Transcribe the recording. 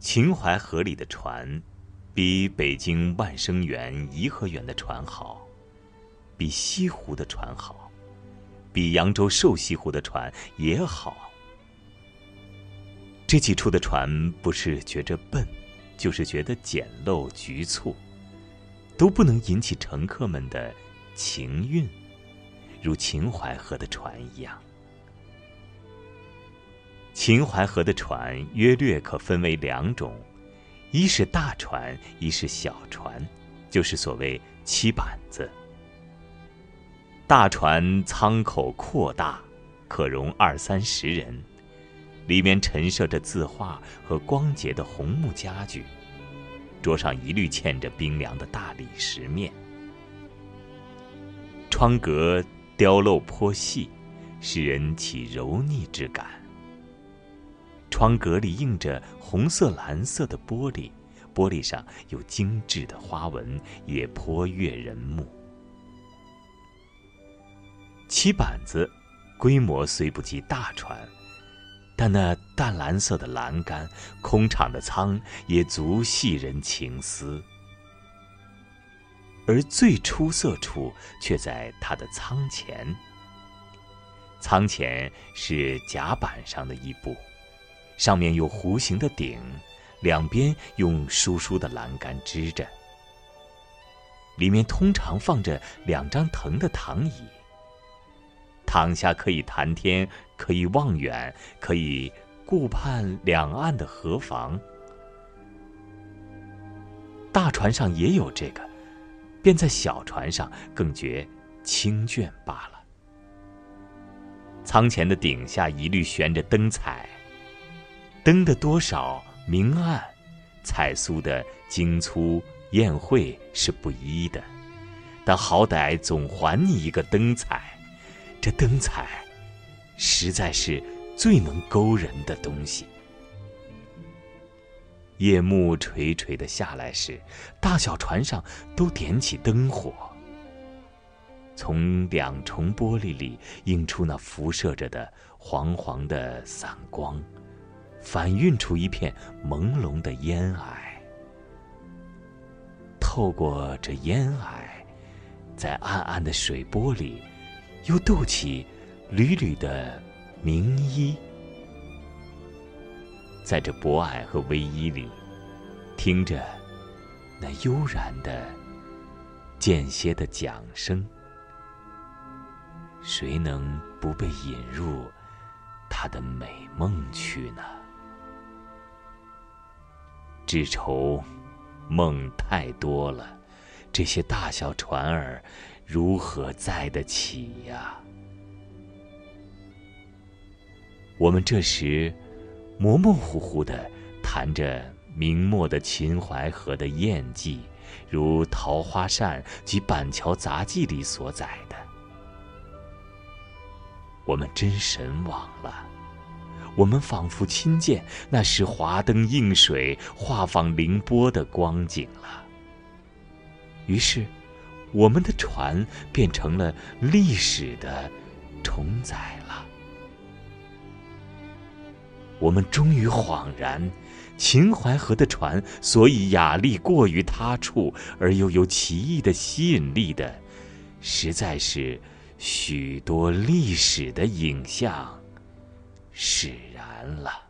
秦淮河里的船，比北京万生园、颐和园的船好，比西湖的船好，比扬州瘦西湖的船也好。这几处的船不是觉着笨，就是觉得简陋局促，都不能引起乘客们的情韵，如秦淮河的船一样。秦淮河的船约略可分为两种，一是大船，一是小船，就是所谓七板子。大船舱口阔大，可容二三十人，里面陈设着字画和光洁的红木家具，桌上一律嵌着冰凉的大理石面，窗格雕镂颇细，使人起柔腻之感。窗格里映着红色、蓝色的玻璃，玻璃上有精致的花纹，也颇悦人目。七板子，规模虽不及大船，但那淡蓝色的栏杆、空敞的舱，也足系人情思。而最出色处，却在它的舱前。舱前是甲板上的一部。上面有弧形的顶，两边用疏疏的栏杆支着。里面通常放着两张藤的躺椅，躺下可以谈天，可以望远，可以顾盼两岸的河房。大船上也有这个，便在小船上更觉清倦罢了。舱前的顶下一律悬着灯彩。灯的多少明暗、彩酥的精粗、艳晦是不一的，但好歹总还你一个灯彩。这灯彩，实在是最能勾人的东西。夜幕垂垂的下来时，大小船上都点起灯火，从两重玻璃里映出那辐射着的黄黄的散光。反映出一片朦胧的烟霭，透过这烟霭，在暗暗的水波里，又斗起缕缕的明衣。在这薄霭和微衣里，听着那悠然的、间歇的桨声，谁能不被引入他的美梦去呢？只愁梦太多了，这些大小船儿如何载得起呀？我们这时模模糊糊的谈着明末的秦淮河的艳迹，如《桃花扇》及《板桥杂记》里所载的，我们真神往了。我们仿佛亲见那时华灯映水、画舫凌波的光景了。于是，我们的船变成了历史的重载了。我们终于恍然，秦淮河的船所以雅丽过于他处，而又有奇异的吸引力的，实在是许多历史的影像。释然了。